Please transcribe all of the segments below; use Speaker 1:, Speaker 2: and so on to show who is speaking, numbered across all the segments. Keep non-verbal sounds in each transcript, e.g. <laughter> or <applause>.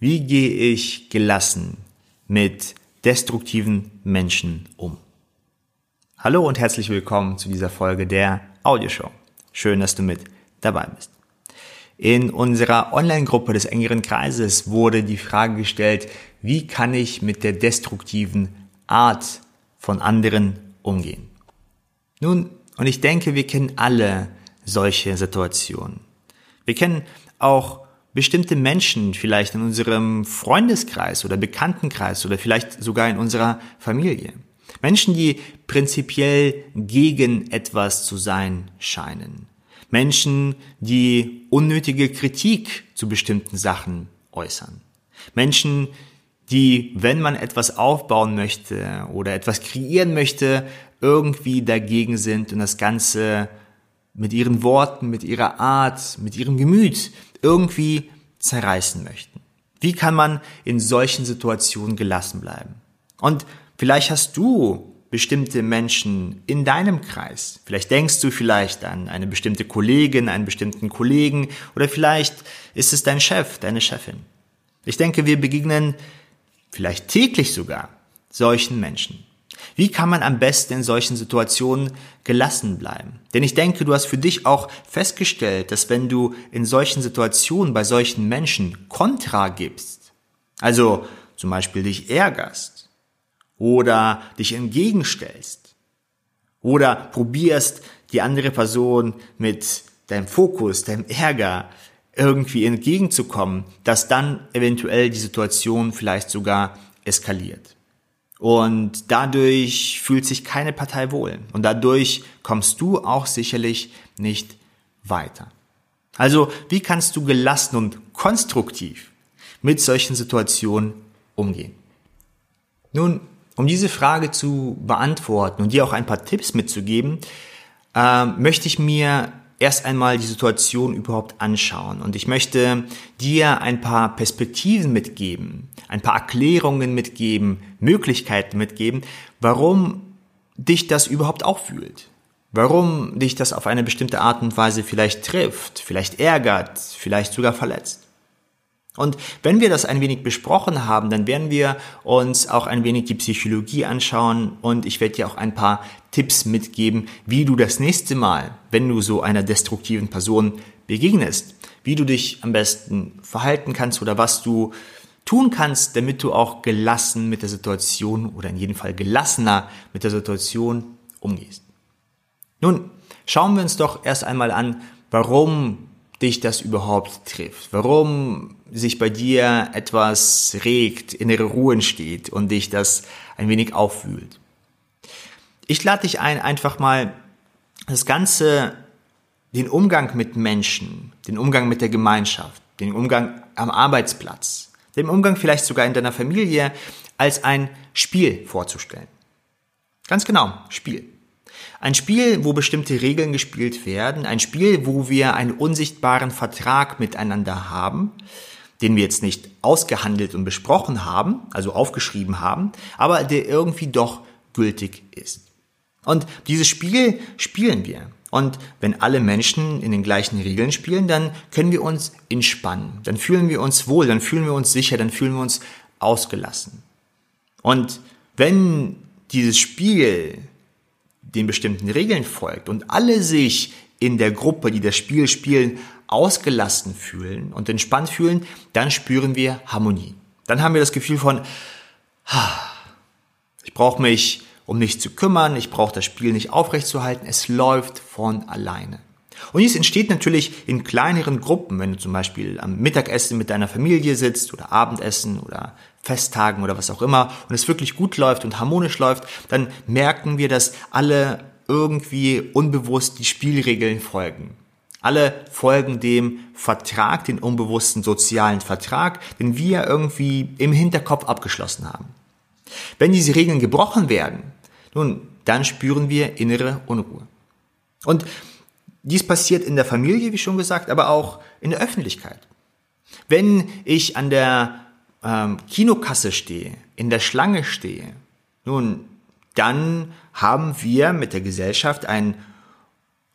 Speaker 1: Wie gehe ich gelassen mit destruktiven Menschen um? Hallo und herzlich willkommen zu dieser Folge der Audioshow. Schön, dass du mit dabei bist. In unserer Online-Gruppe des engeren Kreises wurde die Frage gestellt, wie kann ich mit der destruktiven Art von anderen umgehen? Nun, und ich denke, wir kennen alle solche Situationen. Wir kennen auch bestimmte Menschen vielleicht in unserem Freundeskreis oder Bekanntenkreis oder vielleicht sogar in unserer Familie. Menschen, die prinzipiell gegen etwas zu sein scheinen. Menschen, die unnötige Kritik zu bestimmten Sachen äußern. Menschen, die, wenn man etwas aufbauen möchte oder etwas kreieren möchte, irgendwie dagegen sind und das Ganze mit ihren Worten, mit ihrer Art, mit ihrem Gemüt irgendwie zerreißen möchten. Wie kann man in solchen Situationen gelassen bleiben? Und vielleicht hast du bestimmte Menschen in deinem Kreis. Vielleicht denkst du vielleicht an eine bestimmte Kollegin, einen bestimmten Kollegen oder vielleicht ist es dein Chef, deine Chefin. Ich denke, wir begegnen vielleicht täglich sogar solchen Menschen. Wie kann man am besten in solchen Situationen gelassen bleiben? Denn ich denke, du hast für dich auch festgestellt, dass wenn du in solchen Situationen bei solchen Menschen Kontra gibst, also zum Beispiel dich ärgerst oder dich entgegenstellst oder probierst, die andere Person mit deinem Fokus, deinem Ärger irgendwie entgegenzukommen, dass dann eventuell die Situation vielleicht sogar eskaliert. Und dadurch fühlt sich keine Partei wohl. Und dadurch kommst du auch sicherlich nicht weiter. Also, wie kannst du gelassen und konstruktiv mit solchen Situationen umgehen? Nun, um diese Frage zu beantworten und dir auch ein paar Tipps mitzugeben, äh, möchte ich mir erst einmal die Situation überhaupt anschauen. Und ich möchte dir ein paar Perspektiven mitgeben, ein paar Erklärungen mitgeben, Möglichkeiten mitgeben, warum dich das überhaupt auffühlt. Warum dich das auf eine bestimmte Art und Weise vielleicht trifft, vielleicht ärgert, vielleicht sogar verletzt. Und wenn wir das ein wenig besprochen haben, dann werden wir uns auch ein wenig die Psychologie anschauen und ich werde dir auch ein paar Tipps mitgeben, wie du das nächste Mal, wenn du so einer destruktiven Person begegnest, wie du dich am besten verhalten kannst oder was du tun kannst, damit du auch gelassen mit der Situation oder in jedem Fall gelassener mit der Situation umgehst. Nun, schauen wir uns doch erst einmal an, warum dich das überhaupt trifft, warum sich bei dir etwas regt, innere Ruhe entsteht und dich das ein wenig aufwühlt. Ich lade dich ein, einfach mal das Ganze, den Umgang mit Menschen, den Umgang mit der Gemeinschaft, den Umgang am Arbeitsplatz, den Umgang vielleicht sogar in deiner Familie als ein Spiel vorzustellen. Ganz genau, Spiel. Ein Spiel, wo bestimmte Regeln gespielt werden, ein Spiel, wo wir einen unsichtbaren Vertrag miteinander haben, den wir jetzt nicht ausgehandelt und besprochen haben, also aufgeschrieben haben, aber der irgendwie doch gültig ist. Und dieses Spiel spielen wir. Und wenn alle Menschen in den gleichen Regeln spielen, dann können wir uns entspannen, dann fühlen wir uns wohl, dann fühlen wir uns sicher, dann fühlen wir uns ausgelassen. Und wenn dieses Spiel den bestimmten Regeln folgt und alle sich in der Gruppe, die das Spiel spielen, ausgelassen fühlen und entspannt fühlen, dann spüren wir Harmonie. Dann haben wir das Gefühl von, ich brauche mich um nichts zu kümmern, ich brauche das Spiel nicht aufrechtzuerhalten, es läuft von alleine. Und dies entsteht natürlich in kleineren Gruppen, wenn du zum Beispiel am Mittagessen mit deiner Familie sitzt oder Abendessen oder Festtagen oder was auch immer und es wirklich gut läuft und harmonisch läuft, dann merken wir, dass alle irgendwie unbewusst die Spielregeln folgen. Alle folgen dem Vertrag, den unbewussten sozialen Vertrag, den wir irgendwie im Hinterkopf abgeschlossen haben. Wenn diese Regeln gebrochen werden, nun, dann spüren wir innere Unruhe. Und dies passiert in der Familie, wie schon gesagt, aber auch in der Öffentlichkeit. Wenn ich an der ähm, Kinokasse stehe, in der Schlange stehe, nun, dann haben wir mit der Gesellschaft ein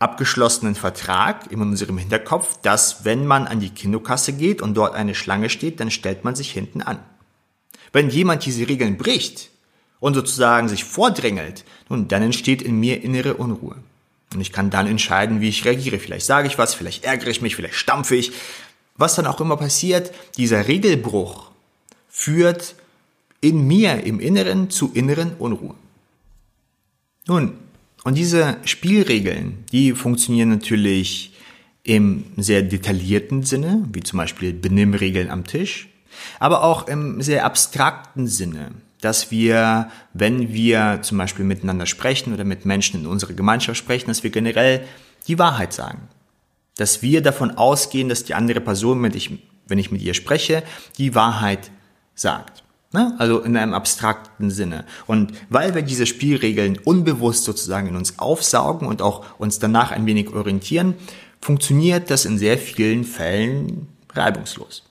Speaker 1: abgeschlossenen Vertrag in unserem Hinterkopf, dass wenn man an die Kinokasse geht und dort eine Schlange steht, dann stellt man sich hinten an. Wenn jemand diese Regeln bricht und sozusagen sich vordrängelt, nun, dann entsteht in mir innere Unruhe. Und ich kann dann entscheiden, wie ich reagiere. Vielleicht sage ich was, vielleicht ärgere ich mich, vielleicht stampfe ich. Was dann auch immer passiert, dieser Regelbruch führt in mir, im Inneren, zu inneren Unruhe. Nun, und diese Spielregeln, die funktionieren natürlich im sehr detaillierten Sinne, wie zum Beispiel Benimmregeln am Tisch, aber auch im sehr abstrakten Sinne, dass wir, wenn wir zum Beispiel miteinander sprechen oder mit Menschen in unserer Gemeinschaft sprechen, dass wir generell die Wahrheit sagen. Dass wir davon ausgehen, dass die andere Person, wenn ich, wenn ich mit ihr spreche, die Wahrheit sagt. Ne? Also in einem abstrakten Sinne. Und weil wir diese Spielregeln unbewusst sozusagen in uns aufsaugen und auch uns danach ein wenig orientieren, funktioniert das in sehr vielen Fällen reibungslos.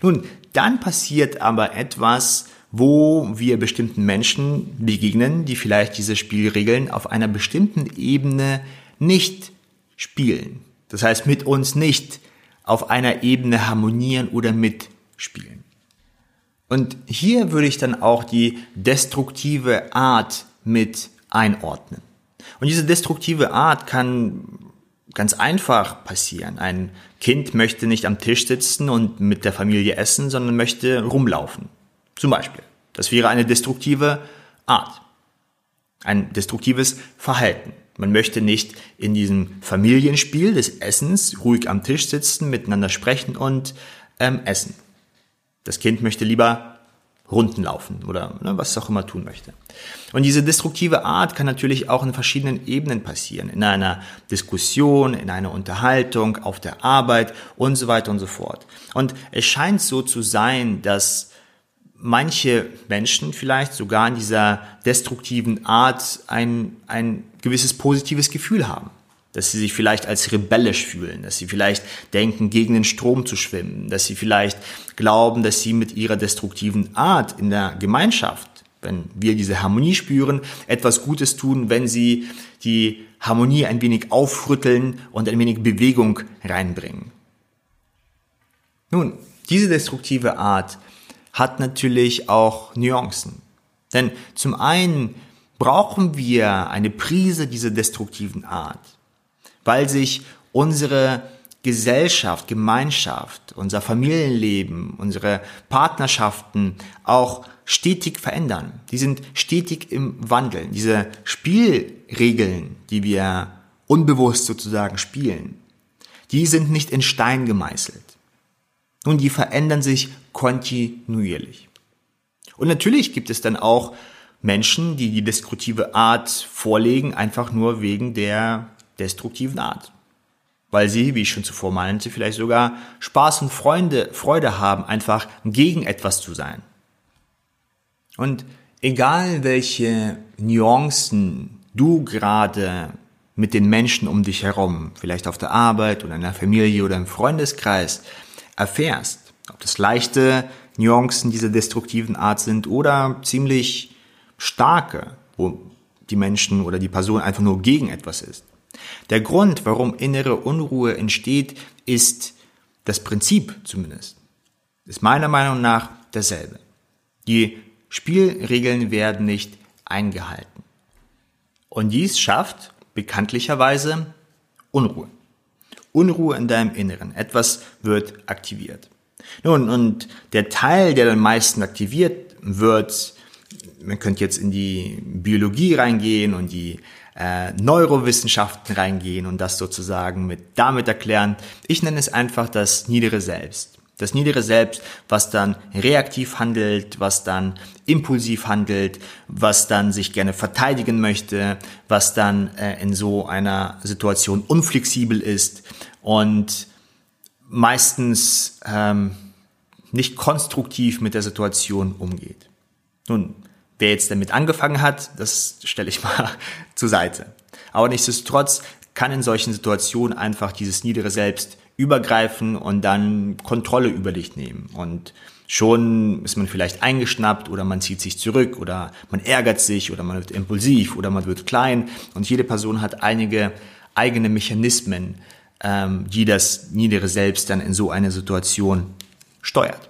Speaker 1: Nun, dann passiert aber etwas, wo wir bestimmten Menschen begegnen, die vielleicht diese Spielregeln auf einer bestimmten Ebene nicht spielen. Das heißt, mit uns nicht auf einer Ebene harmonieren oder mitspielen. Und hier würde ich dann auch die destruktive Art mit einordnen. Und diese destruktive Art kann ganz einfach passieren. Ein Kind möchte nicht am Tisch sitzen und mit der Familie essen, sondern möchte rumlaufen. Zum Beispiel. Das wäre eine destruktive Art. Ein destruktives Verhalten. Man möchte nicht in diesem Familienspiel des Essens ruhig am Tisch sitzen, miteinander sprechen und ähm, essen. Das Kind möchte lieber Runden laufen oder ne, was es auch immer tun möchte. Und diese destruktive Art kann natürlich auch in verschiedenen Ebenen passieren. In einer Diskussion, in einer Unterhaltung, auf der Arbeit und so weiter und so fort. Und es scheint so zu sein, dass manche Menschen vielleicht sogar in dieser destruktiven Art ein, ein gewisses positives Gefühl haben dass sie sich vielleicht als rebellisch fühlen, dass sie vielleicht denken, gegen den Strom zu schwimmen, dass sie vielleicht glauben, dass sie mit ihrer destruktiven Art in der Gemeinschaft, wenn wir diese Harmonie spüren, etwas Gutes tun, wenn sie die Harmonie ein wenig aufrütteln und ein wenig Bewegung reinbringen. Nun, diese destruktive Art hat natürlich auch Nuancen. Denn zum einen brauchen wir eine Prise dieser destruktiven Art weil sich unsere Gesellschaft, Gemeinschaft, unser Familienleben, unsere Partnerschaften auch stetig verändern. Die sind stetig im Wandel. Diese Spielregeln, die wir unbewusst sozusagen spielen, die sind nicht in Stein gemeißelt. Nun, die verändern sich kontinuierlich. Und natürlich gibt es dann auch Menschen, die die destruktive Art vorlegen, einfach nur wegen der destruktiven Art. Weil sie, wie ich schon zuvor meinte, vielleicht sogar Spaß und Freunde, Freude haben, einfach gegen etwas zu sein. Und egal welche Nuancen du gerade mit den Menschen um dich herum, vielleicht auf der Arbeit oder in der Familie oder im Freundeskreis, erfährst, ob das leichte Nuancen dieser destruktiven Art sind oder ziemlich starke, wo die Menschen oder die Person einfach nur gegen etwas ist. Der Grund, warum innere Unruhe entsteht, ist das Prinzip zumindest, ist meiner Meinung nach dasselbe. Die Spielregeln werden nicht eingehalten. Und dies schafft bekanntlicherweise Unruhe. Unruhe in deinem Inneren. Etwas wird aktiviert. Nun, und der Teil, der dann meisten aktiviert wird, man könnte jetzt in die Biologie reingehen und die äh, Neurowissenschaften reingehen und das sozusagen mit damit erklären. Ich nenne es einfach das niedere Selbst. Das niedere Selbst, was dann reaktiv handelt, was dann impulsiv handelt, was dann sich gerne verteidigen möchte, was dann äh, in so einer Situation unflexibel ist und meistens ähm, nicht konstruktiv mit der Situation umgeht. Nun, Wer jetzt damit angefangen hat, das stelle ich <laughs> mal zur Seite. Aber nichtsdestotrotz kann in solchen Situationen einfach dieses niedere Selbst übergreifen und dann Kontrolle über dich nehmen. Und schon ist man vielleicht eingeschnappt oder man zieht sich zurück oder man ärgert sich oder man wird impulsiv oder man wird klein. Und jede Person hat einige eigene Mechanismen, ähm, die das niedere Selbst dann in so eine Situation steuert.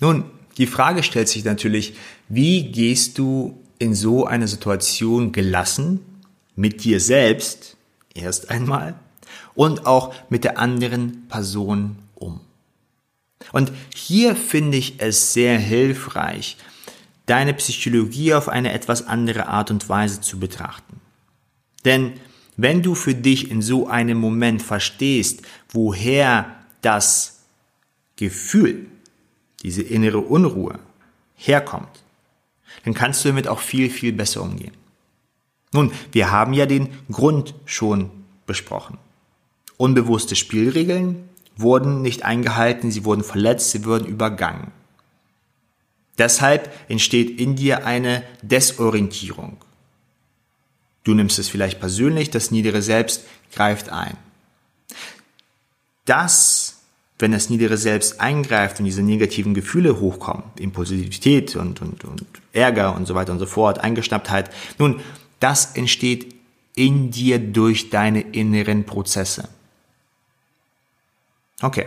Speaker 1: Nun, die Frage stellt sich natürlich, wie gehst du in so eine Situation gelassen mit dir selbst erst einmal und auch mit der anderen Person um? Und hier finde ich es sehr hilfreich, deine Psychologie auf eine etwas andere Art und Weise zu betrachten. Denn wenn du für dich in so einem Moment verstehst, woher das Gefühl, diese innere Unruhe herkommt, dann kannst du damit auch viel, viel besser umgehen. Nun, wir haben ja den Grund schon besprochen. Unbewusste Spielregeln wurden nicht eingehalten, sie wurden verletzt, sie wurden übergangen. Deshalb entsteht in dir eine Desorientierung. Du nimmst es vielleicht persönlich, das niedere Selbst greift ein. Das, wenn das niedere Selbst eingreift und diese negativen Gefühle hochkommen, Impulsivität und, und, und Ärger und so weiter und so fort, Eingeschnapptheit, nun, das entsteht in dir durch deine inneren Prozesse. Okay,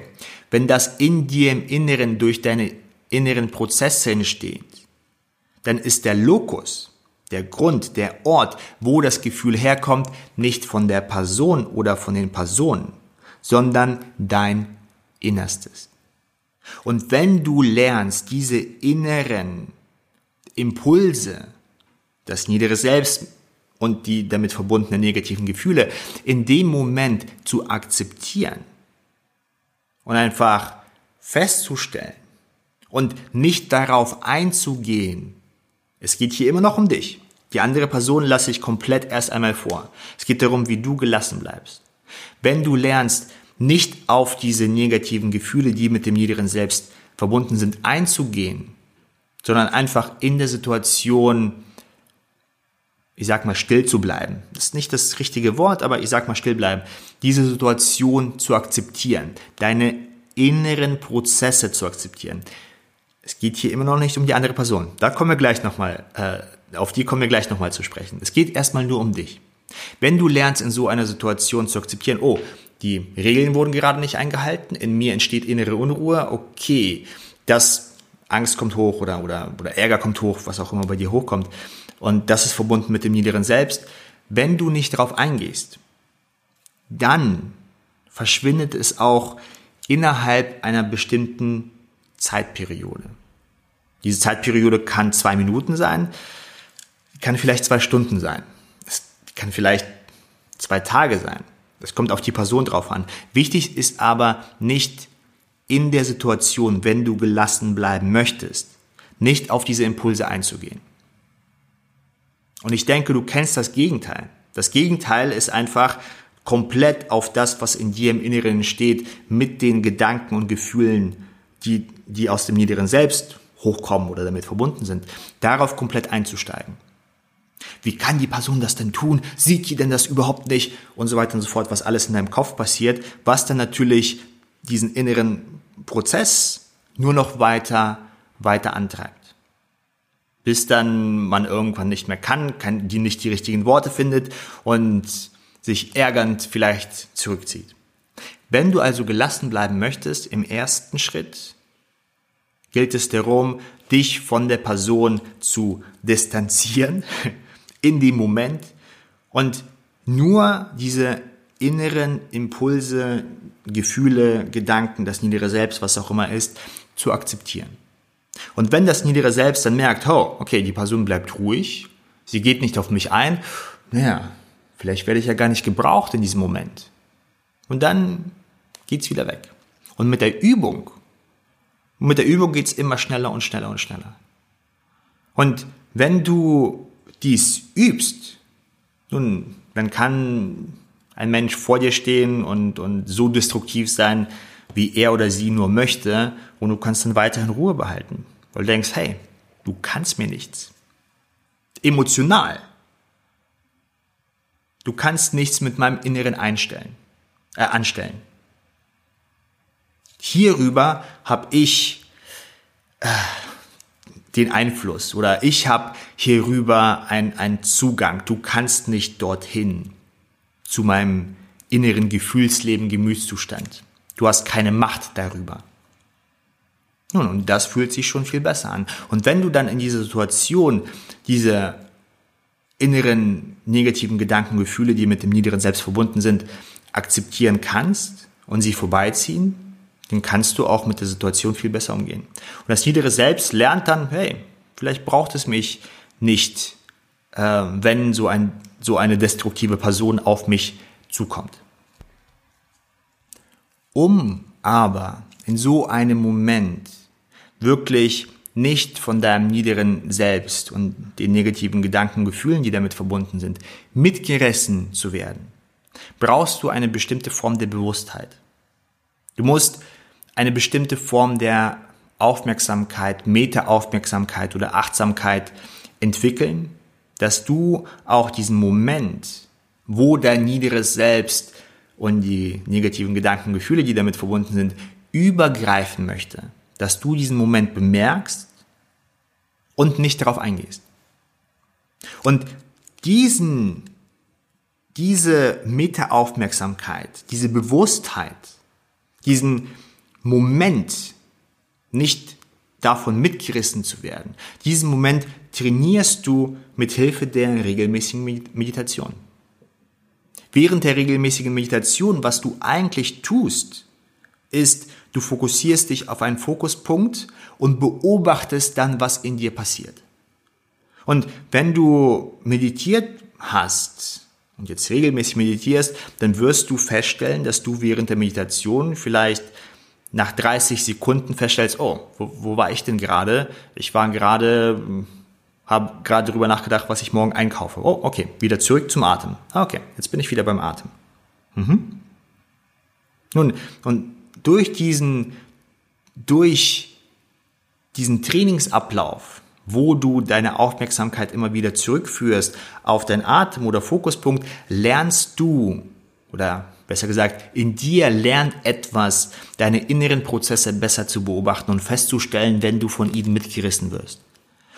Speaker 1: wenn das in dir im Inneren durch deine inneren Prozesse entsteht, dann ist der Lokus, der Grund, der Ort, wo das Gefühl herkommt, nicht von der Person oder von den Personen, sondern dein Innerstes. Und wenn du lernst, diese inneren Impulse, das niedere Selbst und die damit verbundenen negativen Gefühle in dem Moment zu akzeptieren, und einfach festzustellen und nicht darauf einzugehen. Es geht hier immer noch um dich. Die andere Person lasse ich komplett erst einmal vor. Es geht darum, wie du gelassen bleibst. Wenn du lernst, nicht auf diese negativen Gefühle, die mit dem niederen Selbst verbunden sind, einzugehen, sondern einfach in der Situation, ich sag mal, still zu bleiben. Das ist nicht das richtige Wort, aber ich sag mal still bleiben. Diese Situation zu akzeptieren, deine inneren Prozesse zu akzeptieren. Es geht hier immer noch nicht um die andere Person. Da kommen wir gleich nochmal, äh, auf die kommen wir gleich nochmal zu sprechen. Es geht erstmal nur um dich. Wenn du lernst, in so einer Situation zu akzeptieren, oh, die Regeln wurden gerade nicht eingehalten, in mir entsteht innere Unruhe, okay, das Angst kommt hoch oder, oder, oder Ärger kommt hoch, was auch immer bei dir hochkommt. Und das ist verbunden mit dem niederen Selbst. Wenn du nicht darauf eingehst, dann verschwindet es auch innerhalb einer bestimmten Zeitperiode. Diese Zeitperiode kann zwei Minuten sein, kann vielleicht zwei Stunden sein, es kann vielleicht zwei Tage sein. Das kommt auf die Person drauf an. Wichtig ist aber nicht in der Situation, wenn du gelassen bleiben möchtest, nicht auf diese Impulse einzugehen. Und ich denke, du kennst das Gegenteil. Das Gegenteil ist einfach komplett auf das, was in dir im Inneren steht, mit den Gedanken und Gefühlen, die, die aus dem niederen Selbst hochkommen oder damit verbunden sind, darauf komplett einzusteigen. Wie kann die Person das denn tun? Sieht die denn das überhaupt nicht? Und so weiter und so fort, was alles in deinem Kopf passiert, was dann natürlich diesen inneren Prozess nur noch weiter, weiter antreibt bis dann man irgendwann nicht mehr kann, kann die nicht die richtigen Worte findet und sich ärgernd vielleicht zurückzieht. Wenn du also gelassen bleiben möchtest, im ersten Schritt gilt es darum, dich von der Person zu distanzieren in dem Moment und nur diese inneren Impulse, Gefühle, Gedanken, das niedere Selbst, was auch immer ist, zu akzeptieren. Und wenn das niedere Selbst dann merkt, oh, okay, die Person bleibt ruhig, sie geht nicht auf mich ein, naja, vielleicht werde ich ja gar nicht gebraucht in diesem Moment. Und dann geht's wieder weg. Und mit der Übung, mit der Übung geht's immer schneller und schneller und schneller. Und wenn du dies übst, nun, dann kann ein Mensch vor dir stehen und, und so destruktiv sein, wie er oder sie nur möchte und du kannst dann weiterhin Ruhe behalten, weil du denkst, hey, du kannst mir nichts. Emotional. Du kannst nichts mit meinem Inneren einstellen, äh, anstellen. Hierüber habe ich äh, den Einfluss oder ich habe hierüber einen Zugang. Du kannst nicht dorthin. zu meinem inneren Gefühlsleben, Gemütszustand. Du hast keine Macht darüber. Nun, und das fühlt sich schon viel besser an. Und wenn du dann in dieser Situation diese inneren negativen Gedanken, Gefühle, die mit dem niederen Selbst verbunden sind, akzeptieren kannst und sie vorbeiziehen, dann kannst du auch mit der Situation viel besser umgehen. Und das niedere Selbst lernt dann, hey, vielleicht braucht es mich nicht, äh, wenn so, ein, so eine destruktive Person auf mich zukommt. Um aber in so einem Moment wirklich nicht von deinem niederen Selbst und den negativen Gedanken, Gefühlen, die damit verbunden sind, mitgerissen zu werden, brauchst du eine bestimmte Form der Bewusstheit. Du musst eine bestimmte Form der Aufmerksamkeit, Meta-Aufmerksamkeit oder Achtsamkeit entwickeln, dass du auch diesen Moment, wo dein niederes Selbst und die negativen Gedanken, Gefühle, die damit verbunden sind, übergreifen möchte, dass du diesen Moment bemerkst und nicht darauf eingehst. Und diesen, diese Meta-Aufmerksamkeit, diese Bewusstheit, diesen Moment nicht davon mitgerissen zu werden, diesen Moment trainierst du mit Hilfe der regelmäßigen Meditation. Während der regelmäßigen Meditation, was du eigentlich tust, ist, du fokussierst dich auf einen Fokuspunkt und beobachtest dann, was in dir passiert. Und wenn du meditiert hast und jetzt regelmäßig meditierst, dann wirst du feststellen, dass du während der Meditation vielleicht nach 30 Sekunden feststellst, oh, wo, wo war ich denn gerade? Ich war gerade habe gerade darüber nachgedacht, was ich morgen einkaufe. Oh, okay, wieder zurück zum Atem. Ah, okay, jetzt bin ich wieder beim Atem. Mhm. Nun, und durch diesen, durch diesen Trainingsablauf, wo du deine Aufmerksamkeit immer wieder zurückführst auf deinen Atem oder Fokuspunkt, lernst du, oder besser gesagt, in dir lernt etwas, deine inneren Prozesse besser zu beobachten und festzustellen, wenn du von ihnen mitgerissen wirst.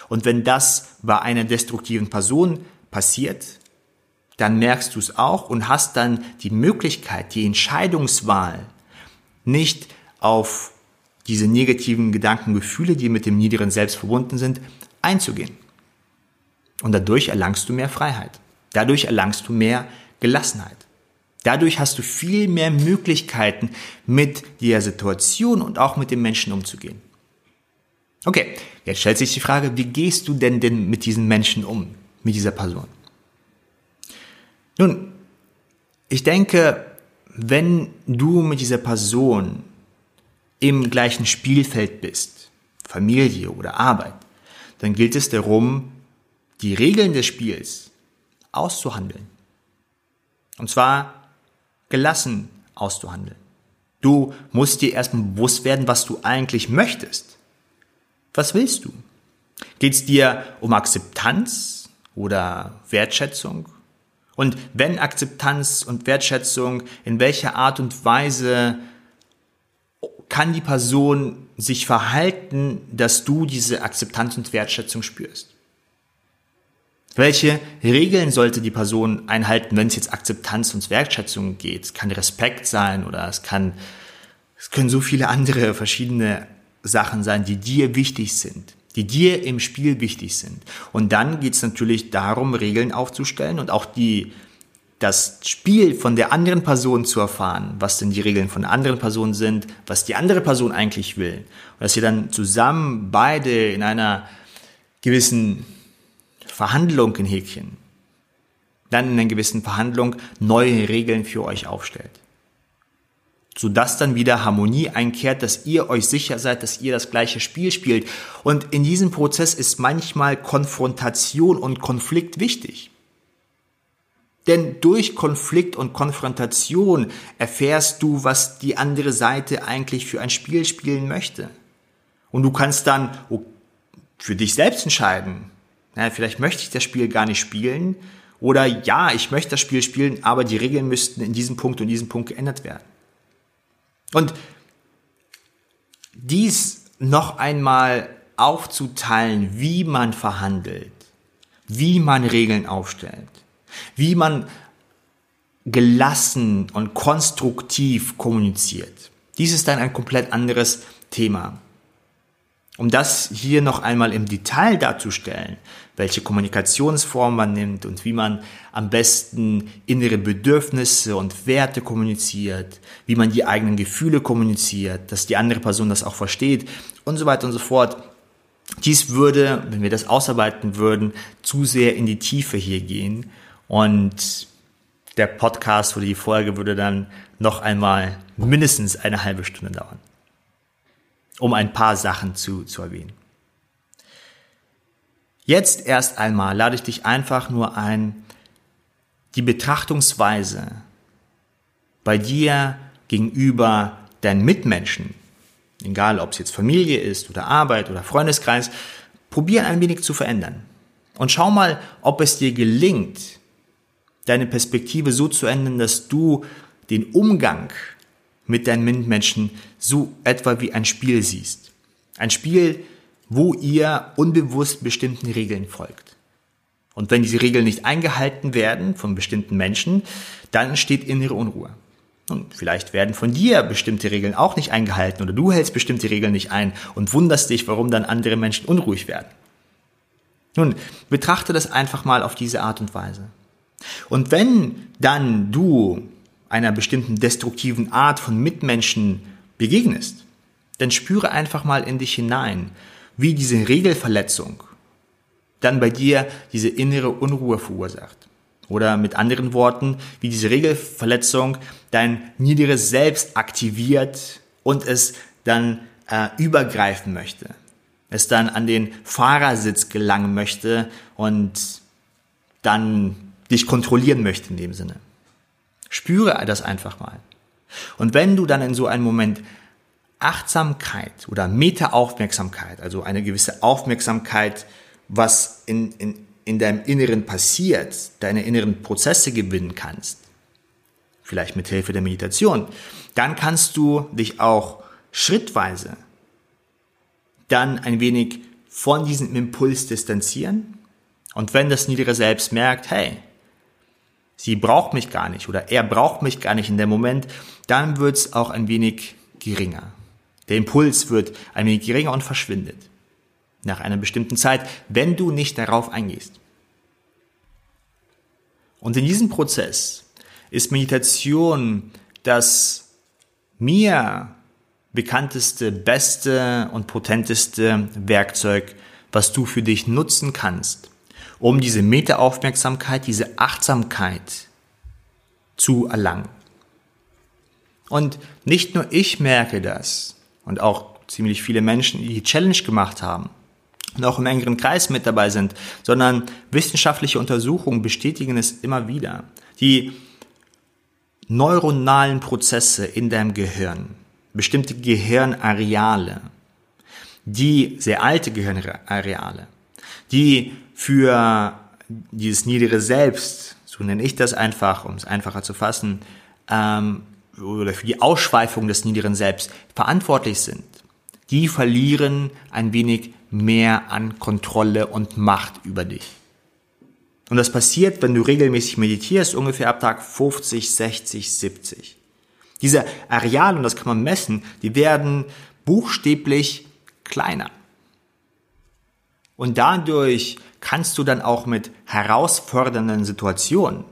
Speaker 1: Und wenn das bei einer destruktiven Person passiert, dann merkst du es auch und hast dann die Möglichkeit, die Entscheidungswahl, nicht auf diese negativen Gedanken, Gefühle, die mit dem niederen Selbst verbunden sind, einzugehen. Und dadurch erlangst du mehr Freiheit. Dadurch erlangst du mehr Gelassenheit. Dadurch hast du viel mehr Möglichkeiten, mit der Situation und auch mit dem Menschen umzugehen. Okay, jetzt stellt sich die Frage, wie gehst du denn denn mit diesen Menschen um, mit dieser Person? Nun, ich denke, wenn du mit dieser Person im gleichen Spielfeld bist, Familie oder Arbeit, dann gilt es darum, die Regeln des Spiels auszuhandeln. Und zwar gelassen auszuhandeln. Du musst dir erstmal bewusst werden, was du eigentlich möchtest. Was willst du? Geht es dir um Akzeptanz oder Wertschätzung? Und wenn Akzeptanz und Wertschätzung, in welcher Art und Weise kann die Person sich verhalten, dass du diese Akzeptanz und Wertschätzung spürst? Welche Regeln sollte die Person einhalten, wenn es jetzt Akzeptanz und Wertschätzung geht? Es kann Respekt sein oder es kann, es können so viele andere verschiedene Sachen sein, die dir wichtig sind, die dir im Spiel wichtig sind. Und dann geht es natürlich darum, Regeln aufzustellen und auch die, das Spiel von der anderen Person zu erfahren, was denn die Regeln von der anderen Person sind, was die andere Person eigentlich will. Und dass ihr dann zusammen beide in einer gewissen Verhandlung in Häkchen, dann in einer gewissen Verhandlung neue Regeln für euch aufstellt sodass dann wieder Harmonie einkehrt, dass ihr euch sicher seid, dass ihr das gleiche Spiel spielt. Und in diesem Prozess ist manchmal Konfrontation und Konflikt wichtig. Denn durch Konflikt und Konfrontation erfährst du, was die andere Seite eigentlich für ein Spiel spielen möchte. Und du kannst dann für dich selbst entscheiden. Na, vielleicht möchte ich das Spiel gar nicht spielen. Oder ja, ich möchte das Spiel spielen, aber die Regeln müssten in diesem Punkt und diesem Punkt geändert werden. Und dies noch einmal aufzuteilen, wie man verhandelt, wie man Regeln aufstellt, wie man gelassen und konstruktiv kommuniziert. Dies ist dann ein komplett anderes Thema. Um das hier noch einmal im Detail darzustellen, welche Kommunikationsform man nimmt und wie man am besten innere Bedürfnisse und Werte kommuniziert, wie man die eigenen Gefühle kommuniziert, dass die andere Person das auch versteht und so weiter und so fort. Dies würde, wenn wir das ausarbeiten würden, zu sehr in die Tiefe hier gehen und der Podcast oder die Folge würde dann noch einmal mindestens eine halbe Stunde dauern um ein paar Sachen zu, zu erwähnen. Jetzt erst einmal lade ich dich einfach nur ein, die Betrachtungsweise bei dir gegenüber deinen Mitmenschen, egal ob es jetzt Familie ist oder Arbeit oder Freundeskreis, probier ein wenig zu verändern. Und schau mal, ob es dir gelingt, deine Perspektive so zu ändern, dass du den Umgang mit deinen Mitmenschen so etwa wie ein Spiel siehst. Ein Spiel, wo ihr unbewusst bestimmten Regeln folgt. Und wenn diese Regeln nicht eingehalten werden von bestimmten Menschen, dann entsteht innere Unruhe. Und vielleicht werden von dir bestimmte Regeln auch nicht eingehalten oder du hältst bestimmte Regeln nicht ein und wunderst dich, warum dann andere Menschen unruhig werden. Nun, betrachte das einfach mal auf diese Art und Weise. Und wenn dann du einer bestimmten destruktiven Art von Mitmenschen begegnest, dann spüre einfach mal in dich hinein, wie diese Regelverletzung dann bei dir diese innere Unruhe verursacht. Oder mit anderen Worten, wie diese Regelverletzung dein niederes Selbst aktiviert und es dann äh, übergreifen möchte. Es dann an den Fahrersitz gelangen möchte und dann dich kontrollieren möchte in dem Sinne. Spüre das einfach mal. Und wenn du dann in so einem Moment Achtsamkeit oder Meta-Aufmerksamkeit, also eine gewisse Aufmerksamkeit, was in, in, in deinem Inneren passiert, deine inneren Prozesse gewinnen kannst, vielleicht mit Hilfe der Meditation, dann kannst du dich auch schrittweise dann ein wenig von diesem Impuls distanzieren. Und wenn das niedere Selbst merkt, hey, sie braucht mich gar nicht oder er braucht mich gar nicht in dem Moment, dann wird es auch ein wenig geringer. Der Impuls wird ein wenig geringer und verschwindet. Nach einer bestimmten Zeit, wenn du nicht darauf eingehst. Und in diesem Prozess ist Meditation das mir bekannteste, beste und potenteste Werkzeug, was du für dich nutzen kannst, um diese Meta-Aufmerksamkeit, diese Achtsamkeit zu erlangen. Und nicht nur ich merke das und auch ziemlich viele Menschen, die die Challenge gemacht haben und auch im engeren Kreis mit dabei sind, sondern wissenschaftliche Untersuchungen bestätigen es immer wieder. Die neuronalen Prozesse in deinem Gehirn, bestimmte Gehirnareale, die sehr alte Gehirnareale, die für dieses niedere Selbst, so nenne ich das einfach, um es einfacher zu fassen, ähm, oder für die Ausschweifung des niederen Selbst verantwortlich sind, die verlieren ein wenig mehr an Kontrolle und Macht über dich. Und das passiert, wenn du regelmäßig meditierst, ungefähr ab Tag 50, 60, 70. Diese Areale, und das kann man messen, die werden buchstäblich kleiner. Und dadurch kannst du dann auch mit herausfordernden Situationen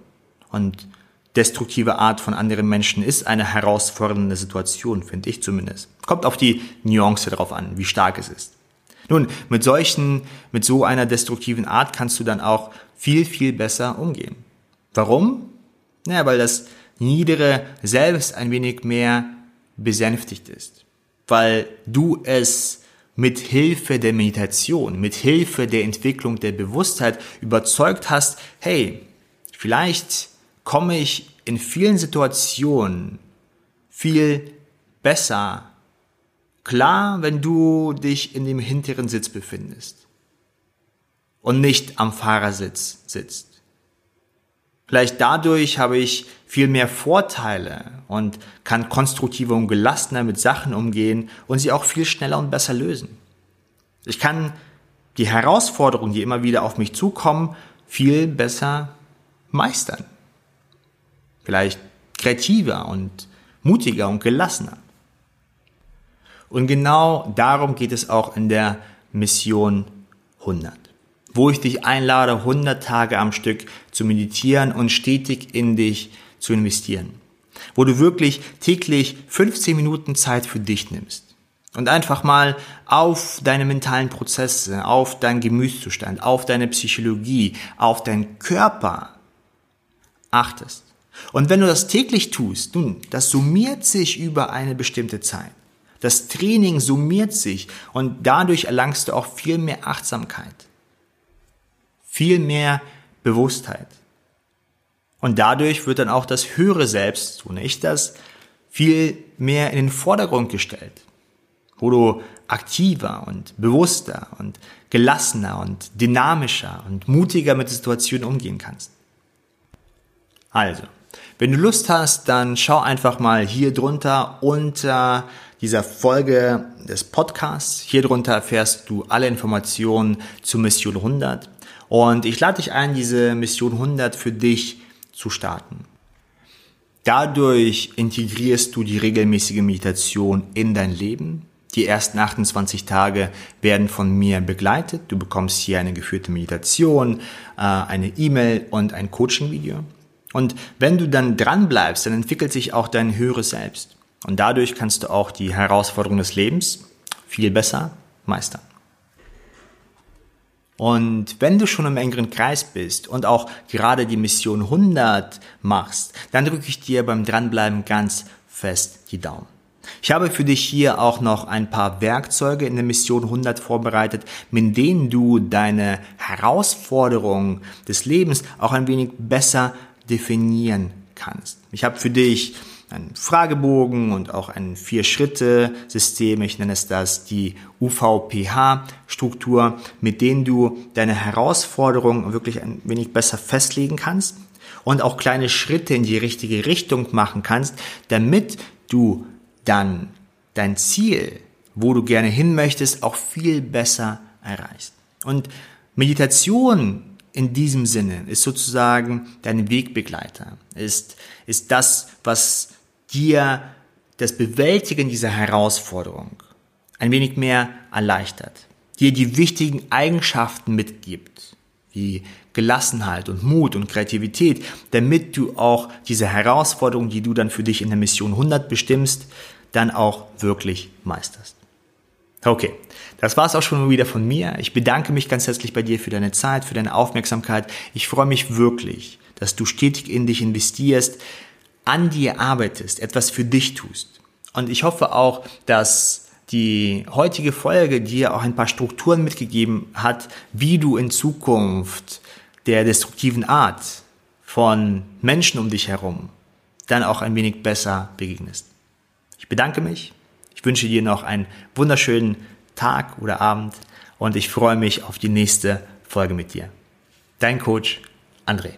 Speaker 1: und destruktive Art von anderen Menschen ist eine herausfordernde Situation, finde ich zumindest. Kommt auf die Nuance drauf an, wie stark es ist. Nun, mit solchen, mit so einer destruktiven Art kannst du dann auch viel, viel besser umgehen. Warum? Naja, weil das niedere Selbst ein wenig mehr besänftigt ist. Weil du es mit Hilfe der Meditation, mit Hilfe der Entwicklung der Bewusstheit überzeugt hast, hey, vielleicht komme ich in vielen Situationen viel besser klar, wenn du dich in dem hinteren Sitz befindest und nicht am Fahrersitz sitzt. Vielleicht dadurch habe ich viel mehr Vorteile und kann konstruktiver und gelassener mit Sachen umgehen und sie auch viel schneller und besser lösen. Ich kann die Herausforderungen, die immer wieder auf mich zukommen, viel besser meistern. vielleicht kreativer und mutiger und gelassener. Und genau darum geht es auch in der Mission 100, wo ich dich einlade, 100 Tage am Stück zu meditieren und stetig in dich zu investieren, wo du wirklich täglich 15 Minuten Zeit für dich nimmst und einfach mal auf deine mentalen Prozesse, auf deinen Gemütszustand, auf deine Psychologie, auf deinen Körper achtest. Und wenn du das täglich tust, nun, das summiert sich über eine bestimmte Zeit. Das Training summiert sich und dadurch erlangst du auch viel mehr Achtsamkeit, viel mehr Bewusstheit. Und dadurch wird dann auch das höhere Selbst, so nicht das, viel mehr in den Vordergrund gestellt, wo du aktiver und bewusster und gelassener und dynamischer und mutiger mit Situationen umgehen kannst. Also, wenn du Lust hast, dann schau einfach mal hier drunter unter dieser Folge des Podcasts. Hier drunter erfährst du alle Informationen zur Mission 100. Und ich lade dich ein, diese Mission 100 für dich zu starten. Dadurch integrierst du die regelmäßige Meditation in dein Leben. Die ersten 28 Tage werden von mir begleitet. Du bekommst hier eine geführte Meditation, äh, eine E-Mail und ein Coaching-Video. Und wenn du dann dran bleibst, dann entwickelt sich auch dein höheres Selbst. Und dadurch kannst du auch die Herausforderungen des Lebens viel besser meistern. Und wenn du schon im engeren Kreis bist und auch gerade die Mission 100 machst, dann drücke ich dir beim Dranbleiben ganz fest die Daumen. Ich habe für dich hier auch noch ein paar Werkzeuge in der Mission 100 vorbereitet, mit denen du deine Herausforderungen des Lebens auch ein wenig besser definieren kannst. Ich habe für dich einen Fragebogen und auch ein Vier-Schritte-System, ich nenne es das die UVPH-Struktur, mit denen du deine Herausforderungen wirklich ein wenig besser festlegen kannst und auch kleine Schritte in die richtige Richtung machen kannst, damit du dann dein Ziel, wo du gerne hin möchtest, auch viel besser erreichst. Und Meditation in diesem Sinne ist sozusagen dein Wegbegleiter, ist, ist das, was dir das Bewältigen dieser Herausforderung ein wenig mehr erleichtert, dir die wichtigen Eigenschaften mitgibt, wie Gelassenheit und Mut und Kreativität, damit du auch diese Herausforderung, die du dann für dich in der Mission 100 bestimmst, dann auch wirklich meisterst. Okay, das war's auch schon wieder von mir. Ich bedanke mich ganz herzlich bei dir für deine Zeit, für deine Aufmerksamkeit. Ich freue mich wirklich, dass du stetig in dich investierst, an dir arbeitest, etwas für dich tust. Und ich hoffe auch, dass die heutige Folge dir auch ein paar Strukturen mitgegeben hat, wie du in Zukunft der destruktiven Art von Menschen um dich herum dann auch ein wenig besser begegnest. Ich bedanke mich. Ich wünsche dir noch einen wunderschönen Tag oder Abend und ich freue mich auf die nächste Folge mit dir. Dein Coach André.